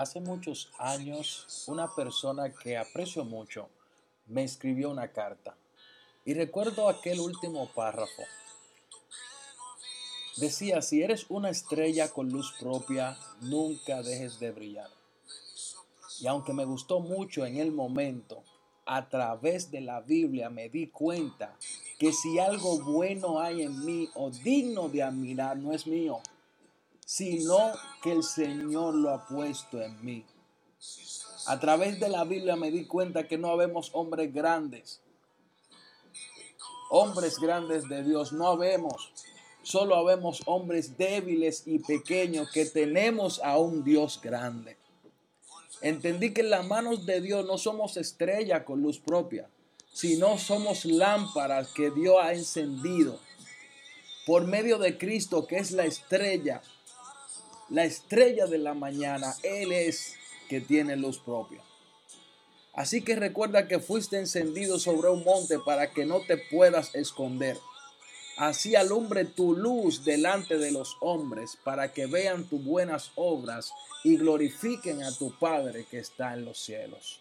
Hace muchos años, una persona que aprecio mucho me escribió una carta. Y recuerdo aquel último párrafo. Decía, si eres una estrella con luz propia, nunca dejes de brillar. Y aunque me gustó mucho en el momento, a través de la Biblia me di cuenta que si algo bueno hay en mí o digno de admirar, no es mío, sino que el Señor lo ha puesto en mí. A través de la Biblia me di cuenta que no habemos hombres grandes, hombres grandes de Dios, no habemos. Solo habemos hombres débiles y pequeños que tenemos a un Dios grande. Entendí que en las manos de Dios no somos estrella con luz propia, sino somos lámparas que Dios ha encendido por medio de Cristo, que es la estrella, la estrella de la mañana. Él es que tiene luz propia. Así que recuerda que fuiste encendido sobre un monte para que no te puedas esconder. Así alumbre tu luz delante de los hombres para que vean tus buenas obras y glorifiquen a tu Padre que está en los cielos.